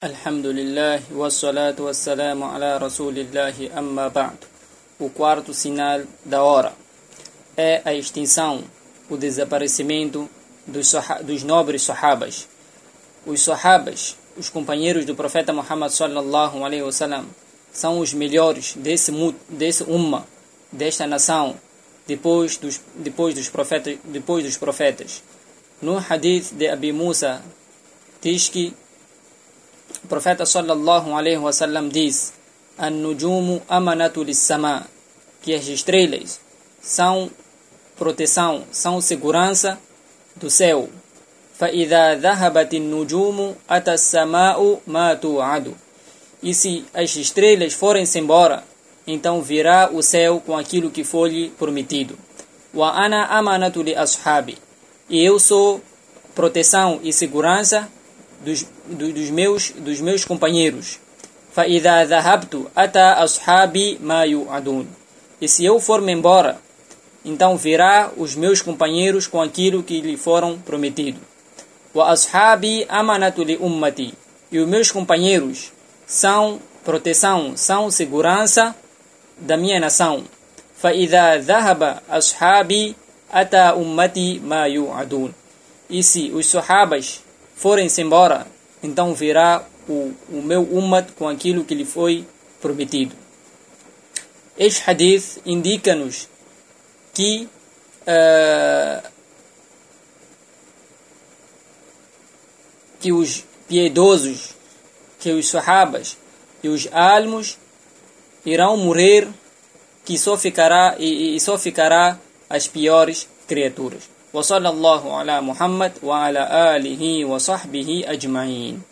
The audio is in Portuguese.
الحمد لله والصلاة والسلام على رسول الله أما بعد O quarto sinal da hora é a extinção, o desaparecimento dos, dos nobres sahabas. Os sahabas, os companheiros do profeta Muhammad sallallahu alaihi wasallam, são os melhores desse desse umma, desta nação, depois dos depois dos profetas, depois dos profetas. No hadith de Abi Musa diz que o profeta sallallahu alaihi wasallam diz: "An-nujumu amanatu lis-sama", que as estrelas são proteção, são segurança do céu. فَإِذَا ذَهَبَتِ النُّجُومُ أَتَى السَّمَاءُ مَا تُوعَدُ E se as estrelas forem-se embora, então virá o céu com aquilo que foi lhe prometido. Wa ana amanatu li ashabi. E eu sou proteção e segurança dos, dos, meus, dos meus companheiros. فَإِذَا ذَهَبْتُ أَتَى أَصْحَابِي مَا يُعَدُونَ E se eu for-me embora, então virá os meus companheiros com aquilo que lhe foram prometido. وَأَصْحَابِي أَمَنَةُ لِأُمَّتِي E os meus companheiros são proteção, são segurança da minha nação. فَإِذَا ذَهَبَ أَصْحَابِي أَتَى أُمَّتِي مَا يُعَدُونَ E se os sahabas forem-se embora, então virá o, o meu umat com aquilo que lhe foi prometido. Este hadith indica-nos que uh, que os piedosos, que os sahabas e os almos irão morrer, que só ficará e, e só ficará as piores criaturas. وصلى الله على محمد وعلى آله وصحبه أجمعين.